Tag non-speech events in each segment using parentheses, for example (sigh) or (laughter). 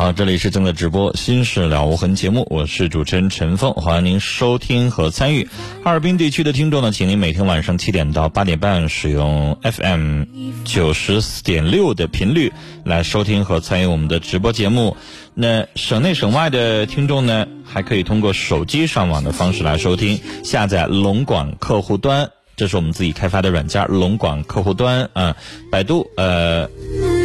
好，这里是正在直播《心事了无痕》节目，我是主持人陈凤，欢迎您收听和参与。哈尔滨地区的听众呢，请您每天晚上七点到八点半使用 FM 九十四点六的频率来收听和参与我们的直播节目。那省内省外的听众呢，还可以通过手机上网的方式来收听，下载龙广客户端，这是我们自己开发的软件龙广客户端啊，百度呃。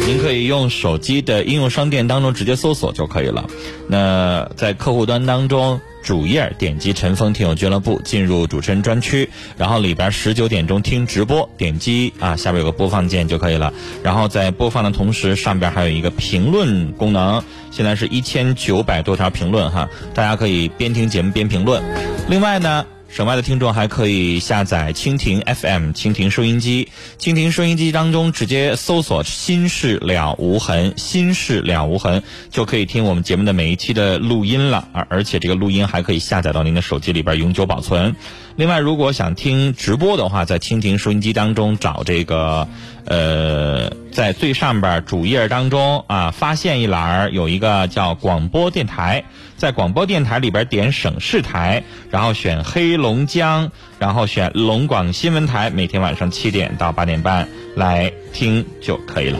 您可以用手机的应用商店当中直接搜索就可以了。那在客户端当中，主页点击“陈峰听友俱乐部”，进入主持人专区，然后里边十九点钟听直播，点击啊下边有个播放键就可以了。然后在播放的同时，上边还有一个评论功能，现在是一千九百多条评论哈，大家可以边听节目边评论。另外呢。省外的听众还可以下载蜻蜓 FM、蜻蜓收音机。蜻蜓收音机当中直接搜索“心事了无痕”，“心事了无痕”就可以听我们节目的每一期的录音了。而而且这个录音还可以下载到您的手机里边永久保存。另外，如果想听直播的话，在蜻蜓收音机当中找这个，呃，在最上边主页当中啊，发现一栏有一个叫广播电台，在广播电台里边点省市台，然后选黑龙江，然后选龙广新闻台，每天晚上七点到八点半来听就可以了。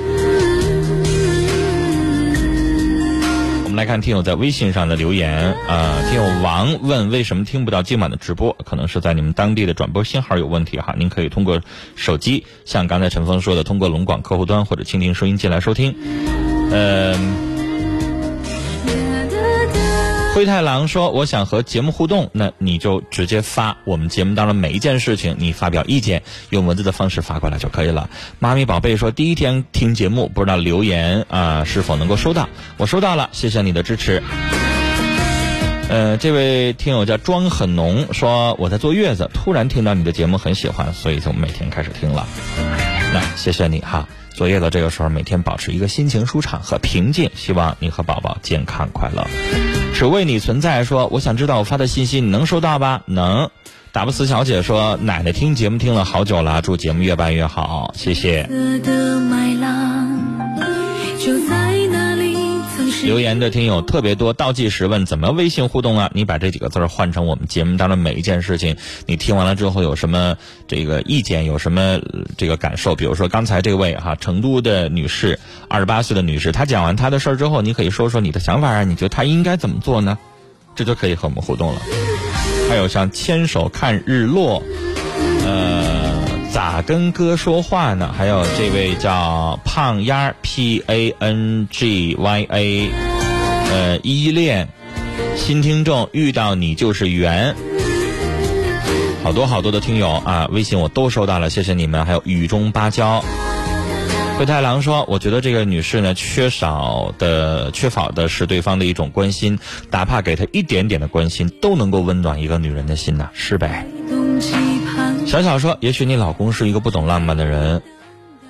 我们来看听友在微信上的留言啊，听友王问为什么听不到今晚的直播？可能是在你们当地的转播信号有问题哈。您可以通过手机，像刚才陈峰说的，通过龙广客户端或者蜻蜓收音机来收听。嗯。灰太狼说：“我想和节目互动，那你就直接发我们节目当中每一件事情，你发表意见，用文字的方式发过来就可以了。”妈咪宝贝说：“第一天听节目，不知道留言啊是否能够收到？我收到了，谢谢你的支持。”呃，这位听友叫妆很浓，说我在坐月子，突然听到你的节目很喜欢，所以就每天开始听了。那谢谢你哈。坐月子这个时候，每天保持一个心情舒畅和平静。希望你和宝宝健康快乐。只为你存在，说我想知道我发的信息你能收到吧？能。打不死小姐说，奶奶听节目听了好久了，祝节目越办越好，谢谢。留言的听友特别多，倒计时问怎么微信互动啊？你把这几个字换成我们节目当中每一件事情，你听完了之后有什么这个意见，有什么这个感受？比如说刚才这位哈，成都的女士，二十八岁的女士，她讲完她的事儿之后，你可以说说你的想法啊？你觉得她应该怎么做呢？这就可以和我们互动了。还有像牵手看日落，呃。咋跟哥说话呢？还有这位叫胖丫 P A N G Y A，呃，依恋新听众遇到你就是缘，好多好多的听友啊，微信我都收到了，谢谢你们。还有雨中芭蕉，灰太狼说，我觉得这个女士呢，缺少的缺少的是对方的一种关心，哪怕给她一点点的关心，都能够温暖一个女人的心呐，是呗？小小说：“也许你老公是一个不懂浪漫的人，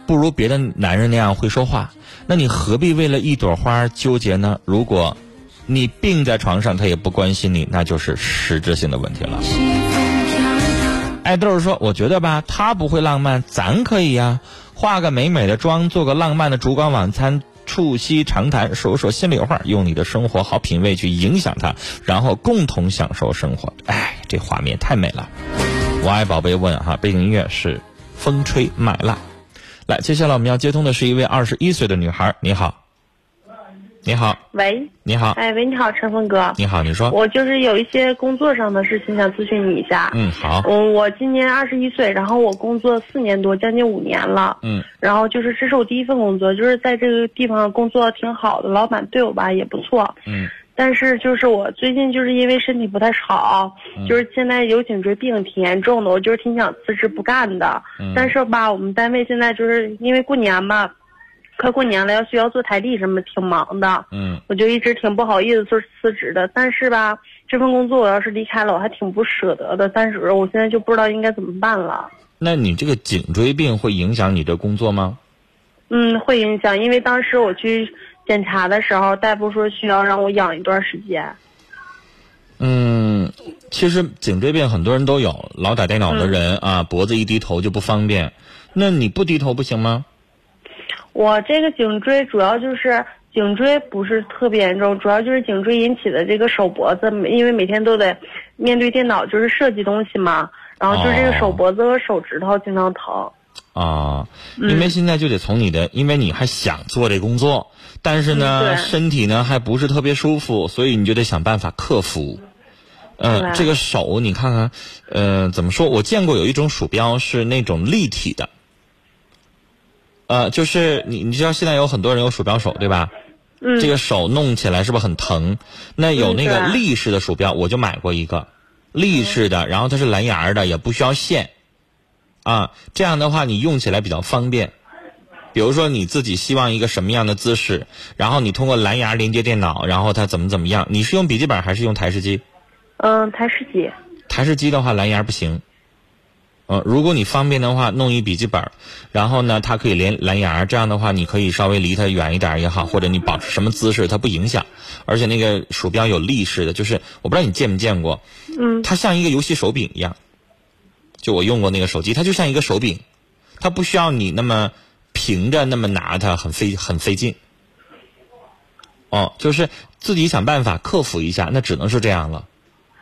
不如别的男人那样会说话。那你何必为了一朵花纠结呢？如果，你病在床上，他也不关心你，那就是实质性的问题了。”爱豆说：“我觉得吧，他不会浪漫，咱可以呀，化个美美的妆，做个浪漫的烛光晚餐，促膝长谈，说说心里话，用你的生活好品味去影响他，然后共同享受生活。哎，这画面太美了。”我爱宝贝问哈，背景音乐是《风吹麦浪》。来，接下来我们要接通的是一位二十一岁的女孩。你好，你好，喂，你好，哎，喂，你好，陈峰哥，你好，你说，我就是有一些工作上的事情想咨询你一下。嗯，好，嗯，我今年二十一岁，然后我工作四年多，将近五年了。嗯，然后就是这是我第一份工作，就是在这个地方工作挺好的，老板对我吧也不错。嗯。但是就是我最近就是因为身体不太好，就是现在有颈椎病挺严重的，我就是挺想辞职不干的。但是吧，我们单位现在就是因为过年嘛，快过年了，要需要做台历什么，挺忙的。嗯，我就一直挺不好意思做辞职的。但是吧，这份工作我要是离开了，我还挺不舍得的。但是我现在就不知道应该怎么办了。那你这个颈椎病会影响你的工作吗？嗯，会影响，因为当时我去检查的时候，大夫说需要让我养一段时间。嗯，其实颈椎病很多人都有，老打电脑的人啊，脖子一低头就不方便。那你不低头不行吗？我这个颈椎主要就是颈椎不是特别严重，主要就是颈椎引起的这个手脖子，因为每天都得面对电脑，就是设计东西嘛，然后就是这个手脖子和手指头经常疼。啊，因为现在就得从你的，因为你还想做这工作，但是呢，身体呢还不是特别舒服，所以你就得想办法克服。嗯，这个手你看看，呃，怎么说？我见过有一种鼠标是那种立体的，呃，就是你你知道现在有很多人有鼠标手对吧？嗯。这个手弄起来是不是很疼？那有那个立式的鼠标，我就买过一个立式的，然后它是蓝牙的，也不需要线。啊，这样的话你用起来比较方便。比如说你自己希望一个什么样的姿势，然后你通过蓝牙连接电脑，然后它怎么怎么样？你是用笔记本还是用台式机？嗯，台式机。台式机的话，蓝牙不行。嗯，如果你方便的话，弄一笔记本，然后呢，它可以连蓝牙，这样的话，你可以稍微离它远一点也好，或者你保持什么姿势，它不影响。而且那个鼠标有立式的，就是我不知道你见没见过，嗯，它像一个游戏手柄一样。就我用过那个手机，它就像一个手柄，它不需要你那么平着那么拿它，很费很费劲。哦，就是自己想办法克服一下，那只能是这样了。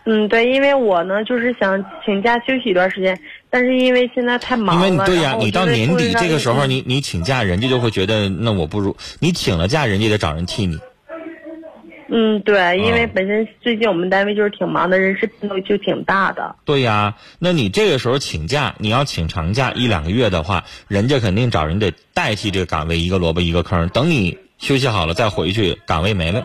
嗯，对，因为我呢就是想请假休息一段时间，但是因为现在太忙了。因为对呀，你到年底这个时候，你你请假，人家就会觉得那我不如你请了假，人家得找人替你。嗯，对，因为本身最近我们单位就是挺忙的，人事变动就挺大的。对呀，那你这个时候请假，你要请长假一两个月的话，人家肯定找人得代替这个岗位，一个萝卜一个坑。等你休息好了再回去，岗位没了。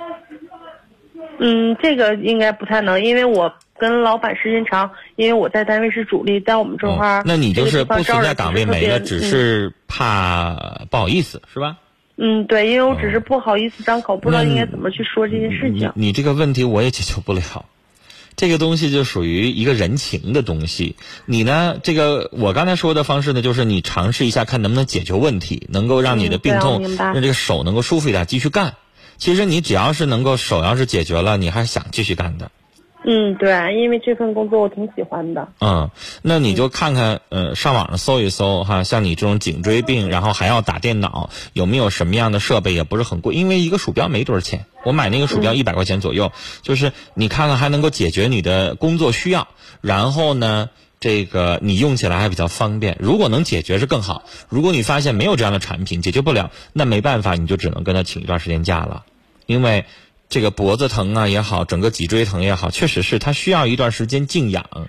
嗯，这个应该不太能，因为我跟老板时间长，因为我在单位是主力，在我们这块儿，那你就是不存在岗位没了，只是怕不好意思，是吧？嗯，对，因为我只是不好意思张口，不知道应该怎么去说这件事情。你这个问题我也解决不了，这个东西就属于一个人情的东西。你呢，这个我刚才说的方式呢，就是你尝试一下，看能不能解决问题，能够让你的病痛，让这个手能够舒服一点，继续干。其实你只要是能够手要是解决了，你还想继续干的。嗯，对，因为这份工作我挺喜欢的。嗯，那你就看看，呃，上网上搜一搜哈，像你这种颈椎病，然后还要打电脑，有没有什么样的设备？也不是很贵，因为一个鼠标没多少钱，我买那个鼠标一百块钱左右。就是你看看还能够解决你的工作需要，然后呢，这个你用起来还比较方便。如果能解决是更好。如果你发现没有这样的产品，解决不了，那没办法，你就只能跟他请一段时间假了。因为这个脖子疼啊也好，整个脊椎疼也好，确实是他需要一段时间静养，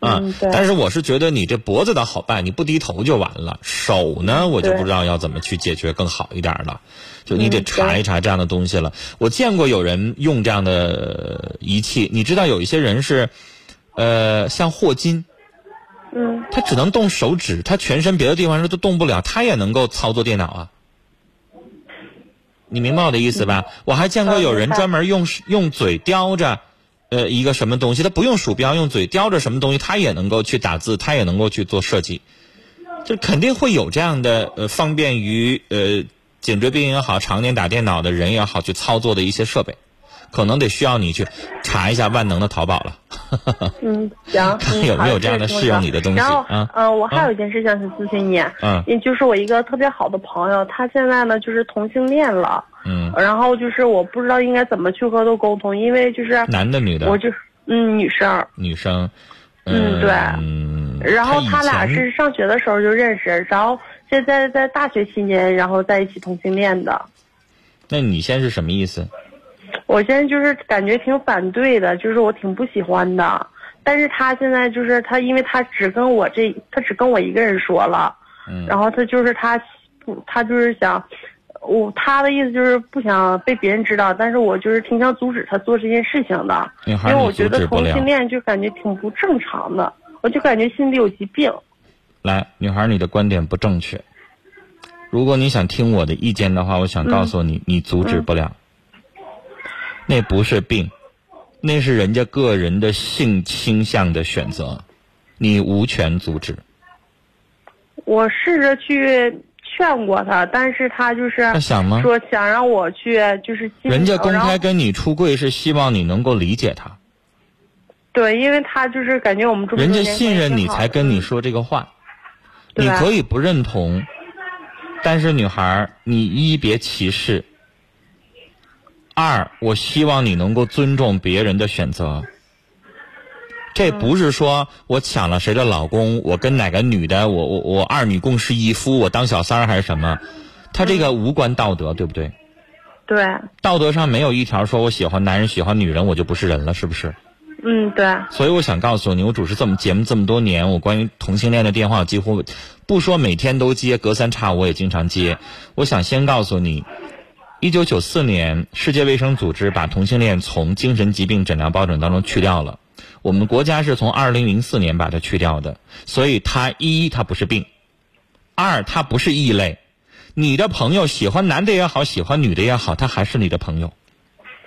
啊。但是我是觉得你这脖子倒好办，你不低头就完了。手呢，我就不知道要怎么去解决更好一点了。就你得查一查这样的东西了。我见过有人用这样的仪器，你知道有一些人是，呃，像霍金，嗯，他只能动手指，他全身别的地方是都动不了，他也能够操作电脑啊。你明白我的意思吧？我还见过有人专门用用嘴叼着，呃，一个什么东西，他不用鼠标，用嘴叼着什么东西，他也能够去打字，他也能够去做设计，就肯定会有这样的呃，方便于呃颈椎病也好，常年打电脑的人也好去操作的一些设备。可能得需要你去查一下万能的淘宝了。(laughs) 嗯，行，看 (laughs) 有没有这样的适用你的东西。然后，嗯，我还有一件事想咨询你。嗯，就是我一个特别好的朋友，他现在呢就是同性恋了。嗯。然后就是我不知道应该怎么去和他沟通，因为就是男的女的，我就嗯女生。女生。嗯，对。嗯。然后他俩是上学的时候就认识，然后现在在大学期间，然后在一起同性恋的。那你现在是什么意思？我现在就是感觉挺反对的，就是我挺不喜欢的。但是他现在就是他，因为他只跟我这，他只跟我一个人说了。嗯。然后他就是他，不，他就是想，我他的意思就是不想被别人知道，但是我就是挺想阻止他做这件事情的。因为我觉得同性恋就感觉挺不正常的，我就感觉心里有疾病。来，女孩，你的观点不正确。如果你想听我的意见的话，我想告诉你，你阻止不了。那不是病，那是人家个人的性倾向的选择，你无权阻止。我试着去劝过他，但是他就是他想吗？说想让我去，就是人家公开跟你出柜是希望你能够理解他，对，因为他就是感觉我们这么人家信任你才跟你说这个话。你可以不认同，但是女孩儿，你一别歧视。二，我希望你能够尊重别人的选择。这不是说我抢了谁的老公，我跟哪个女的，我我我二女共侍一夫，我当小三儿还是什么？他这个无关道德，对不对？对，道德上没有一条说我喜欢男人喜欢女人我就不是人了，是不是？嗯，对，所以我想告诉你，我主持这么节目这么多年，我关于同性恋的电话几乎不说每天都接，隔三差五我也经常接。我想先告诉你，一九九四年世界卫生组织把同性恋从精神疾病诊疗标准当中去掉了，我们国家是从二零零四年把它去掉的，所以它一它不是病，二它不是异类。你的朋友喜欢男的也好，喜欢女的也好，他还是你的朋友。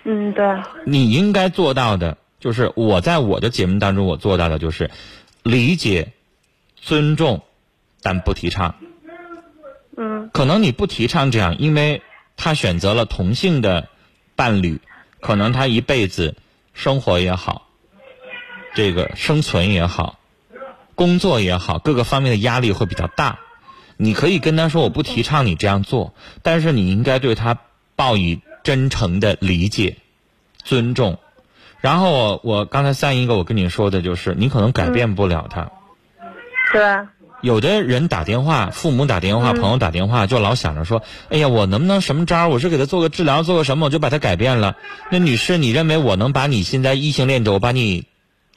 嗯，对，你应该做到的，就是我在我的节目当中我做到的，就是理解、尊重，但不提倡。嗯可能你不提倡这样，因为他选择了同性的伴侣，可能他一辈子生活也好，这个生存也好，工作也好，各个方面的压力会比较大。你可以跟他说我不提倡你这样做，但是你应该对他报以真诚的理解、尊重。然后我我刚才三一个我跟你说的就是，你可能改变不了他。对，有的人打电话，父母打电话，嗯朋友打电话，就老想着说：“哎呀，我能不能什么招儿？我是给他做个治疗，做个什么，我就把他改变了。”那女士，你认为我能把你现在异性恋者，我把你，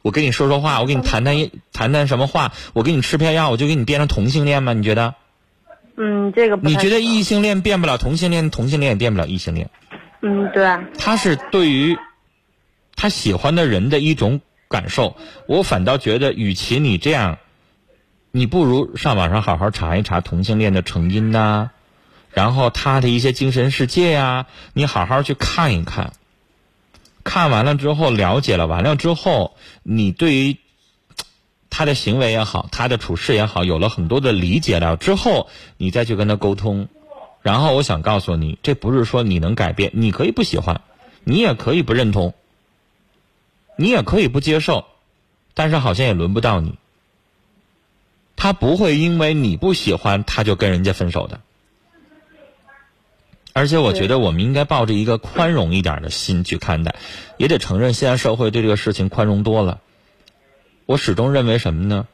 我跟你说说话，我跟你谈谈一谈谈什么话，我给你吃片药，我就给你变成同性恋吗？你觉得？嗯，这个你觉得异性恋变不了同性恋，同性恋也变不了异性恋？嗯，对，他是对于他喜欢的人的一种感受。我反倒觉得，与其你这样，你不如上网上好好查一查同性恋的成因呐、然后他的一些精神世界呀、你好好去看一看。看完了之后，了解了完了之后，你对于他的行为也好，他的处事也好，有了很多的理解了之后，你再去跟他沟通。然后我想告诉你，这不是说你能改变，你可以不喜欢，你也可以不认同，你也可以不接受，但是好像也轮不到你。他不会因为你不喜欢他就跟人家分手的。而且我觉得我们应该抱着一个宽容一点的心去看待，也得承认现在社会对这个事情宽容多了。我始终认为什么呢？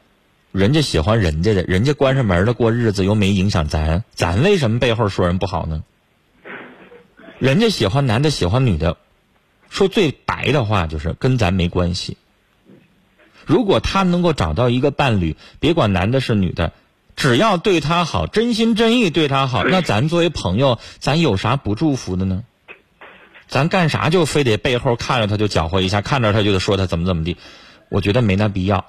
人家喜欢人家的，人家关上门了过日子又没影响咱，咱为什么背后说人不好呢？人家喜欢男的喜欢女的，说最白的话就是跟咱没关系。如果他能够找到一个伴侣，别管男的是女的，只要对他好，真心真意对他好，那咱作为朋友，咱有啥不祝福的呢？咱干啥就非得背后看着他就搅和一下，看着他就得说他怎么怎么地？我觉得没那必要。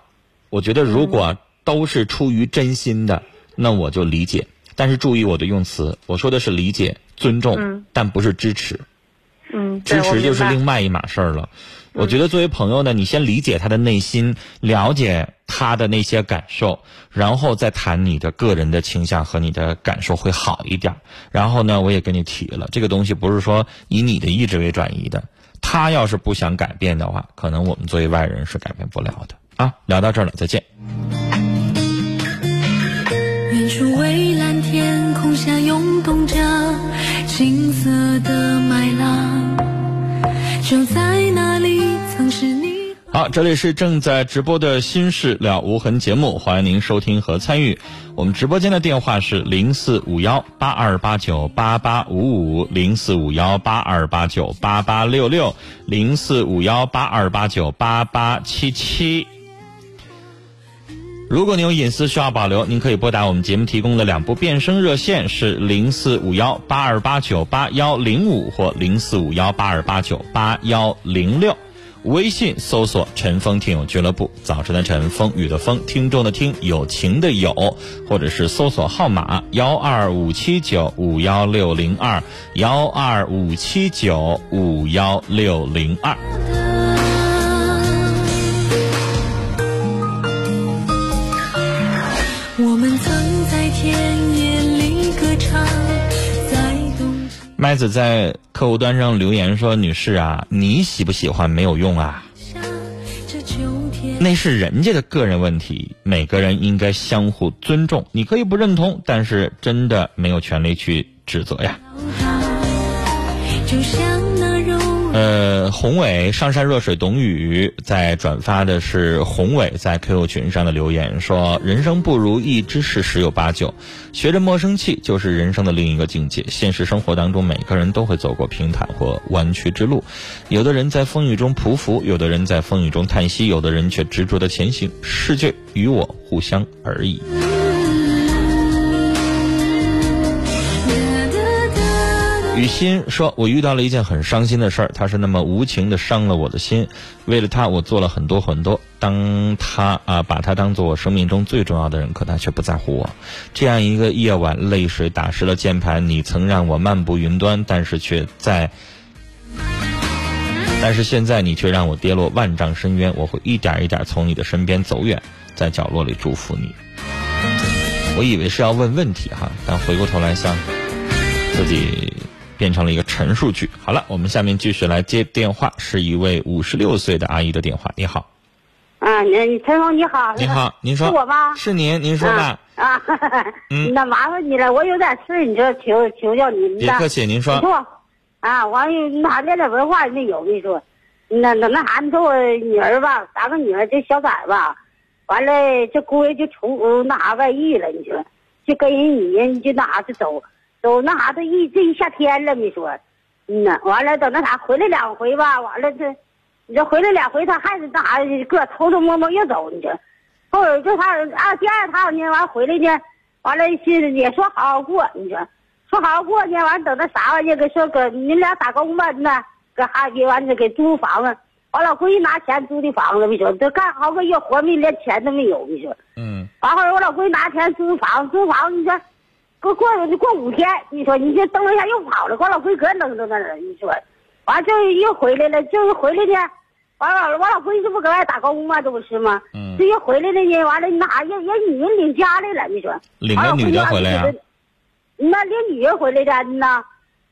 我觉得如果都是出于真心的，那我就理解。但是注意我的用词，我说的是理解、尊重，嗯但不是支持。嗯，支持就是另外一码事儿了。我觉得作为朋友呢，你先理解他的内心，了解他的那些感受，然后再谈你的个人的倾向和你的感受会好一点。然后呢，我也跟你提了，这个东西不是说以你的意志为转移的。他要是不想改变的话，可能我们作为外人是改变不了的啊。聊到这儿了，再见。远处蔚蓝天空下涌动着金色的麦浪，就在，好，这里是正在直播的《心事了无痕》节目，欢迎您收听和参与。我们直播间的电话是零四五幺八二八九八八五五，零四五幺八二八九八八六六，零四五幺八二八九八八七七。如果您有隐私需要保留，您可以拨打我们节目提供的两部变声热线，是零四五幺八二八九八幺零五或零四五幺八二八九八幺零六。微信搜索“陈峰听友俱乐部”，早晨的晨，风雨的风，听众的听，友情的友，或者是搜索号码幺二五七九五幺六零二幺二五七九五幺六零二。麦子在客户端上留言说：“女士啊，你喜不喜欢没有用啊，那是人家的个人问题，每个人应该相互尊重。你可以不认同，但是真的没有权利去指责呀。”呃，宏伟上山若水懂雨在转发的是宏伟在 QQ 群上的留言，说人生不如意之事十有八九，学着莫生气就是人生的另一个境界。现实生活当中，每个人都会走过平坦或弯曲之路，有的人在风雨中匍匐，有的人在风雨中叹息，有的人却执着的前行。世界与我互相而已。雨欣说：“我遇到了一件很伤心的事儿，他是那么无情的伤了我的心。为了他，我做了很多很多。当他啊，把他当做我生命中最重要的人，可他却不在乎我。这样一个夜晚，泪水打湿了键盘。你曾让我漫步云端，但是却在，但是现在你却让我跌落万丈深渊。我会一点一点从你的身边走远，在角落里祝福你。我以为是要问问题哈，但回过头来想自己。”变成了一个陈述句。好了，我们下面继续来接电话，是一位五十六岁的阿姨的电话。你好，啊，你陈峰你好，你好，(laughs) 您说是我吗？是您，您说吧。啊，(laughs) 嗯，那麻烦你了，我有点事你就求求教您。别客气，您说。说，啊，完了，那啥，连点文化也没有。你说，那那那啥，你说我女儿吧，咱们女儿，这小崽吧，完了，这姑爷就出那啥外遇了。你说，就跟人女人就那啥就走。都那啥，都一这一夏天了，你说，嗯呐，完了等那啥回来两回吧，完了这，你这回来两回他还是那啥，个偷偷摸摸又走，你这，后儿就他啊第二趟呢，完回来呢，完了是也说好好过，你说，说好好过呢，完等那啥玩意儿，给说搁你俩打工吧，那，搁哈尔滨完了给租房子，我老闺女拿钱租的房子，你说这干好个月活没连钱都没有，你说，嗯，完后儿我老闺女拿钱租房租房，你说。过过过五天，你说你这蹬了一下又跑了，我老闺搁扔到那儿，你说，完了就又回来了，就是回来的，完了我老闺这不搁外打工吗？这不是吗？嗯。这又回来了呢，完了那啥，人人女人领家来了，你说。领个女的回来呀？那领女人回来的呢，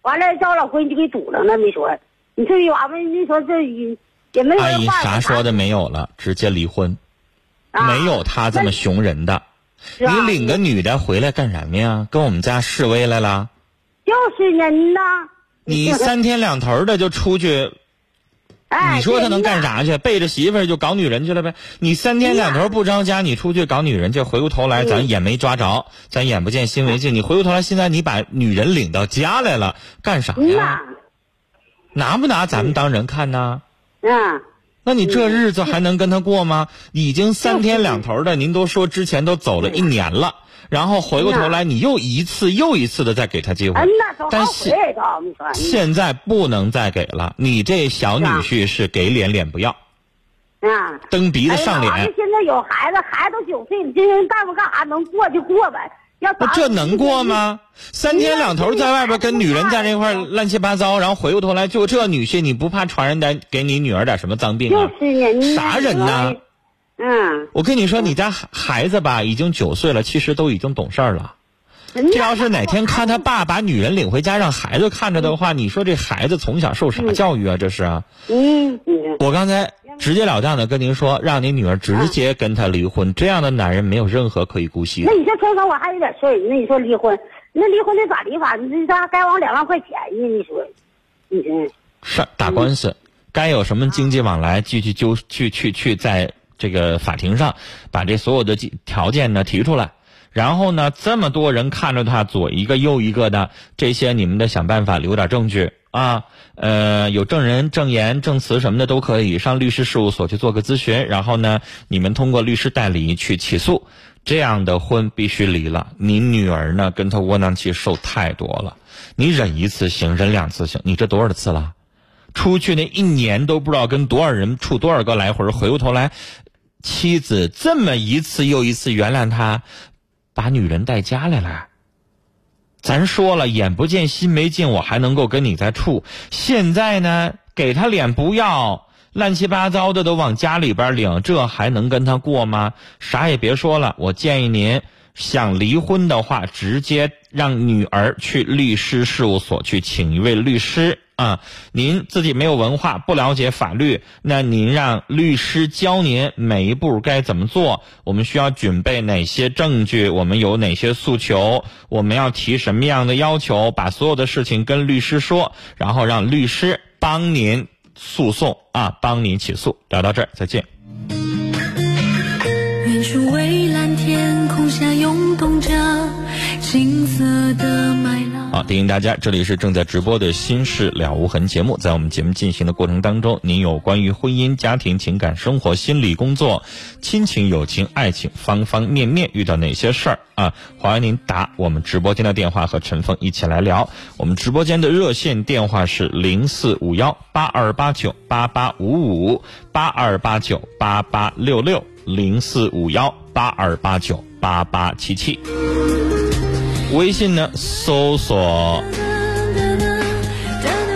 完了叫我老闺女就给堵上了，你说。你这娃们，你说这也没有。阿姨啥说的没有了，直接离婚，没有他这么熊人的。你领个女的回来干什么呀？跟我们家示威来了？就是人呐。你三天两头的就出去，(laughs) 你说他能干啥去？背着媳妇儿就搞女人去了呗？你三天两头不着家，你出去搞女人去，回过头来咱眼没抓着，咱眼不见心为净。你回过头来，现在你把女人领到家来了，干啥呀？拿不拿咱们当人看呢？嗯。那你这日子还能跟他过吗？已经三天两头的，您都说之前都走了一年了，然后回过头来，你又一次又一次的再给他机会，但是现在不能再给了。你这小女婿是给脸脸不要，啊，蹬鼻子上脸。现在有孩子，孩子都九岁你，这人干不干啥能过就过呗。那这能过吗？三天两头在外边跟女人在那块乱七八糟，然后回过头来就这女婿，你不怕传染点给你女儿点什么脏病啊？就是啥人呢？嗯，我跟你说，你家孩子吧，已经九岁了，其实都已经懂事儿了。这要是哪天看他爸把女人领回家让孩子看着的话，你说这孩子从小受啥教育啊？这是啊。嗯。我刚才直截了当的跟您说，让你女儿直接跟他离婚，这样的男人没有任何可以姑息。那你说陈峰，我还有点事儿，那你说离婚，那离婚得咋离法？你这该往两万块钱呢？你说，你这是打官司，该有什么经济往来，继续就去去去在这个法庭上把这所有的条件呢提出来。然后呢，这么多人看着他，左一个右一个的，这些你们得想办法留点证据啊。呃，有证人、证言、证词什么的都可以，上律师事务所去做个咨询。然后呢，你们通过律师代理去起诉，这样的婚必须离了。你女儿呢，跟他窝囊气受太多了，你忍一次行，忍两次行，你这多少次了？出去那一年都不知道跟多少人处多少个来回，回过头来，妻子这么一次又一次原谅他。把女人带家来了，咱说了眼不见心没劲，我还能够跟你再处。现在呢，给他脸不要，乱七八糟的都往家里边领，这还能跟他过吗？啥也别说了，我建议您想离婚的话，直接让女儿去律师事务所去请一位律师啊。您自己没有文化，不了解法律，那您让律师教您每一步该怎么做。我们需要准备哪些证据？我们有哪些诉求？我们要提什么样的要求？把所有的事情跟律师说，然后让律师帮您诉讼啊，帮您起诉。聊到这儿，再见。好，提醒大家，这里是正在直播的《心事了无痕》节目。在我们节目进行的过程当中，您有关于婚姻、家庭、情感、生活、心理、工作、亲情、友情、爱情方方面面遇到哪些事儿啊？欢迎您打我们直播间的电话和陈峰一起来聊。我们直播间的热线电话是零四五幺八二八九八八五五八二八九八八六六零四五幺八二八九八八七七。微信呢，搜索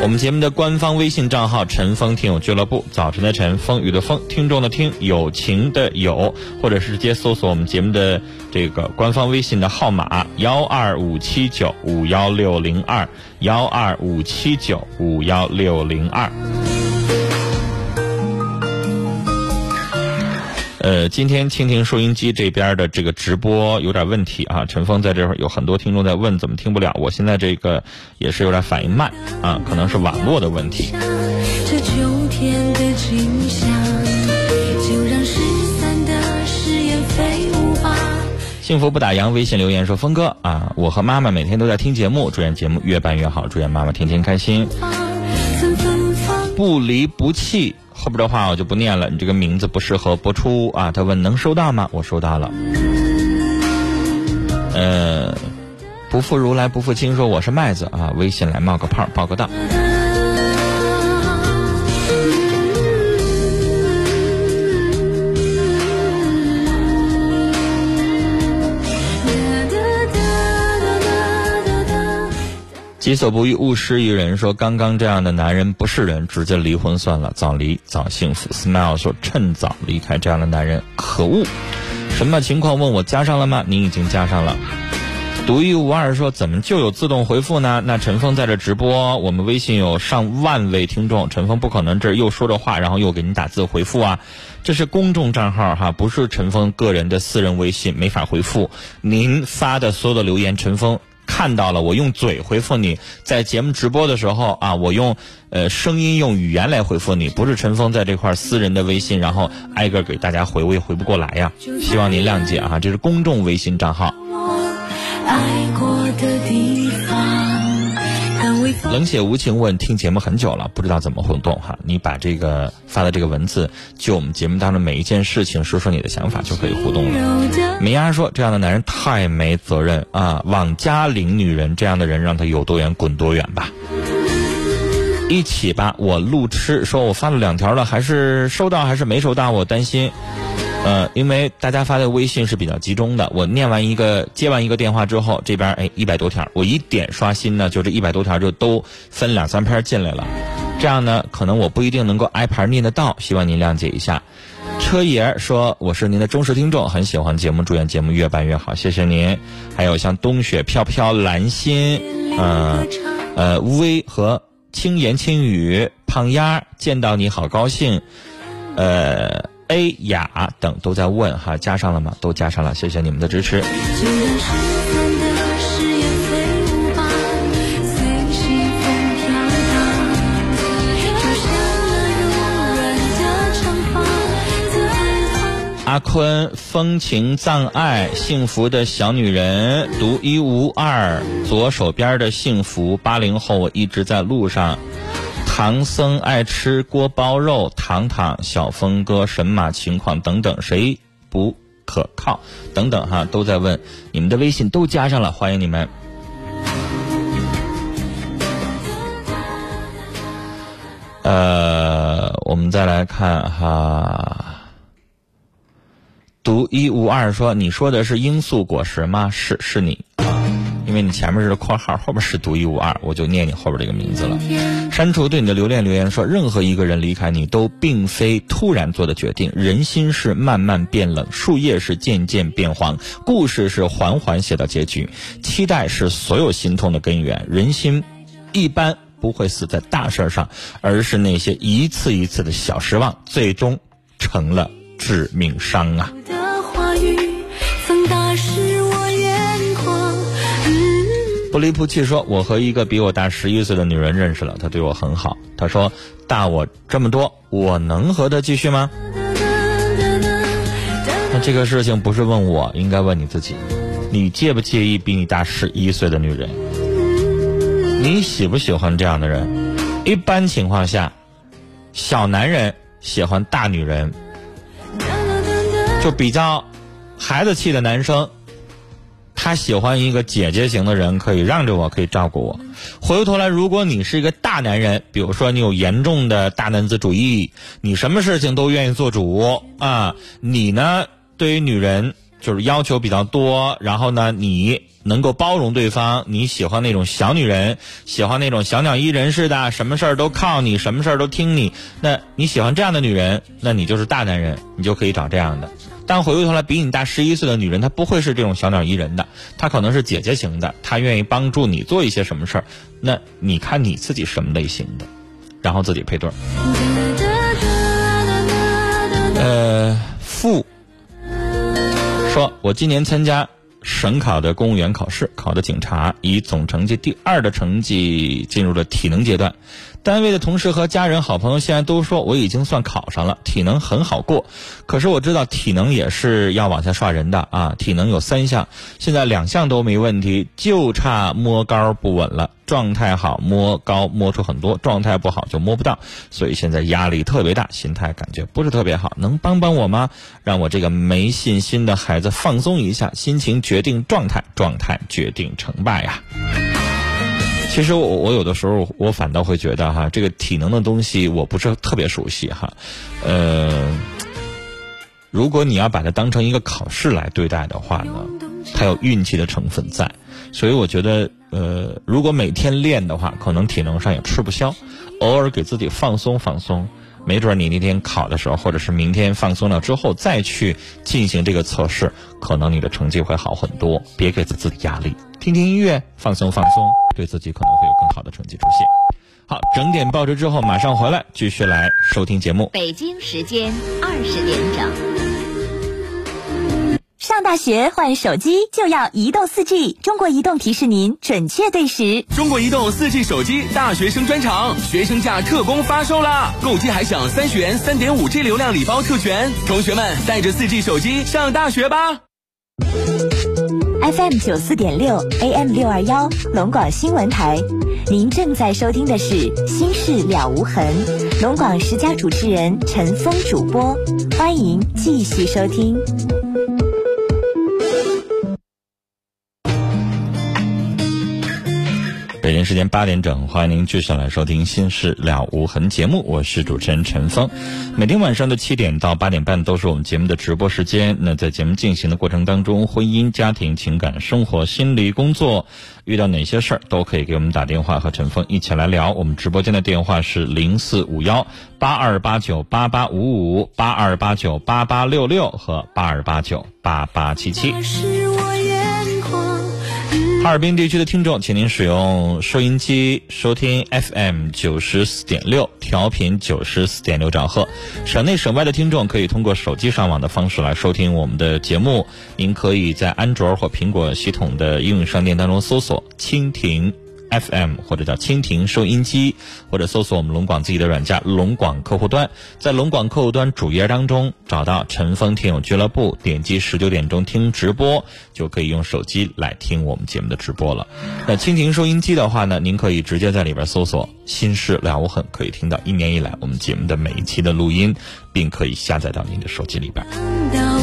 我们节目的官方微信账号“陈峰听友俱乐部”，早晨的晨，风雨的风，听众的听，友情的友，或者是直接搜索我们节目的这个官方微信的号码幺二五七九五幺六零二幺二五七九五幺六零二。呃，今天蜻蜓收音机这边的这个直播有点问题啊，陈峰在这儿有很多听众在问怎么听不了，我现在这个也是有点反应慢啊，可能是网络的问题。这秋天的景象，就让失散的誓言飞舞吧。幸福不打烊，微信留言说峰哥啊，我和妈妈每天都在听节目，祝愿节目越办越好，祝愿妈妈天天开心，不离不弃。后边的话我就不念了，你这个名字不适合播出啊。他问能收到吗？我收到了。呃，不负如来不负卿说我是麦子啊，微信来冒个泡报个到。己所不欲，勿施于人。说刚刚这样的男人不是人，直接离婚算了，早离早幸福。Smile 说趁早离开这样的男人，可恶！什么情况？问我加上了吗？您已经加上了。独一无二说怎么就有自动回复呢？那陈峰在这直播，我们微信有上万位听众，陈峰不可能这又说着话，然后又给你打字回复啊。这是公众账号哈，不是陈峰个人的私人微信，没法回复。您发的所有的留言，陈峰。看到了，我用嘴回复你，在节目直播的时候啊，我用呃声音用语言来回复你，不是陈峰在这块私人的微信，然后挨个给大家回，我也回不过来呀，希望您谅解啊，这是公众微信账号。爱过的地冷血无情问，听节目很久了，不知道怎么互动哈，你把这个发的这个文字，就我们节目当中每一件事情说说你的想法就可以互动了。柔的梅丫说：“这样的男人太没责任啊！往家领女人，这样的人让他有多远滚多远吧。”一起吧，我路痴说：“我发了两条了，还是收到还是没收到？我担心。”呃，因为大家发的微信是比较集中的，我念完一个接完一个电话之后，这边哎一百多条，我一点刷新呢，就这一百多条就都分两三篇进来了，这样呢，可能我不一定能够挨盘念得到，希望您谅解一下。车爷说：“我是您的忠实听众，很喜欢节目，祝愿节目越办越好，谢谢您。”还有像冬雪飘飘、蓝心，嗯、呃，乌威和轻言轻语、胖丫见到你好高兴，呃，A 雅等都在问哈，加上了吗？都加上了，谢谢你们的支持。阿坤，风情藏爱，幸福的小女人，独一无二，左手边的幸福。八零后，我一直在路上。唐僧爱吃锅包肉，糖糖、小峰哥神马情况等等，谁不可靠？等等哈，都在问，你们的微信都加上了，欢迎你们。呃，我们再来看哈。独一无二说：“你说的是罂粟果实吗？是，是你，因为你前面是括号，后边是独一无二，我就念你后边这个名字了。删除对你的留恋留言说，任何一个人离开你都并非突然做的决定，人心是慢慢变冷，树叶是渐渐变黄，故事是缓缓写到结局，期待是所有心痛的根源。人心一般不会死在大事上，而是那些一次一次的小失望，最终成了致命伤啊。不离不弃说，我和一个比我大十一岁的女人认识了，她对我很好。她说大我这么多，我能和她继续吗？那这个事情不是问我，应该问你自己。你介不介意比你大十一岁的女人？你喜不喜欢这样的人？一般情况下，小男人喜欢大女人，就比较孩子气的男生，他喜欢一个姐姐型的人，可以让着我，可以照顾我。回过头来，如果你是一个大男人，比如说你有严重的大男子主义，你什么事情都愿意做主啊，你呢对于女人就是要求比较多，然后呢你能够包容对方，你喜欢那种小女人，喜欢那种小鸟依人似的，什么事儿都靠你，什么事儿都听你。那你喜欢这样的女人，那你就是大男人，你就可以找这样的。但回过头来，比你大十一岁的女人，她不会是这种小鸟依人的，她可能是姐姐型的，她愿意帮助你做一些什么事儿。那你看你自己什么类型的，然后自己配对儿。呃，傅说，我今年参加省考的公务员考试，考的警察，以总成绩第二的成绩进入了体能阶段。单位的同事和家人、好朋友现在都说我已经算考上了，体能很好过。可是我知道体能也是要往下刷人的啊，体能有三项，现在两项都没问题，就差摸高不稳了。状态好摸高摸出很多，状态不好就摸不到，所以现在压力特别大，心态感觉不是特别好。能帮帮我吗？让我这个没信心的孩子放松一下，心情决定状态，状态决定成败呀。其实我我有的时候我反倒会觉得哈，这个体能的东西我不是特别熟悉哈，呃，如果你要把它当成一个考试来对待的话呢，它有运气的成分在，所以我觉得呃，如果每天练的话，可能体能上也吃不消，偶尔给自己放松放松，没准你那天考的时候，或者是明天放松了之后再去进行这个测试，可能你的成绩会好很多。别给自己压力，听听音乐，放松放松，对自己可能会有更好的成绩出现。好，整点报时之后马上回来，继续来收听节目。北京时间二十点整。上大学换手机就要移动 4G，中国移动提示您准确对时。中国移动 4G 手机大学生专场，学生价特供发售啦！购机还享三十元三点五 G 流量礼包特权，同学们带着 4G 手机上大学吧！FM 九四点六，AM 六二幺，龙广新闻台。您正在收听的是《心事了无痕》，龙广十佳主持人陈峰主播，欢迎继续收听。北京时间八点整，欢迎您继续来收听《心事了无痕》节目，我是主持人陈峰。每天晚上的七点到八点半都是我们节目的直播时间。那在节目进行的过程当中，婚姻、家庭、情感、生活、心理、工作，遇到哪些事儿都可以给我们打电话和陈峰一起来聊。我们直播间的电话是零四五幺八二八九八八五五、八二八九八八六六和八二八九八八七七。哈尔滨地区的听众，请您使用收音机收听 FM 九十四点六，调频九十四点六兆赫。省内省外的听众可以通过手机上网的方式来收听我们的节目。您可以在安卓或苹果系统的应用商店当中搜索“蜻蜓”。FM 或者叫蜻蜓收音机，或者搜索我们龙广自己的软件龙广客户端，在龙广客户端主页当中找到陈峰听友俱乐部，点击十九点钟听直播，就可以用手机来听我们节目的直播了。那蜻蜓收音机的话呢，您可以直接在里边搜索“心事了无痕”，可以听到一年以来我们节目的每一期的录音，并可以下载到您的手机里边。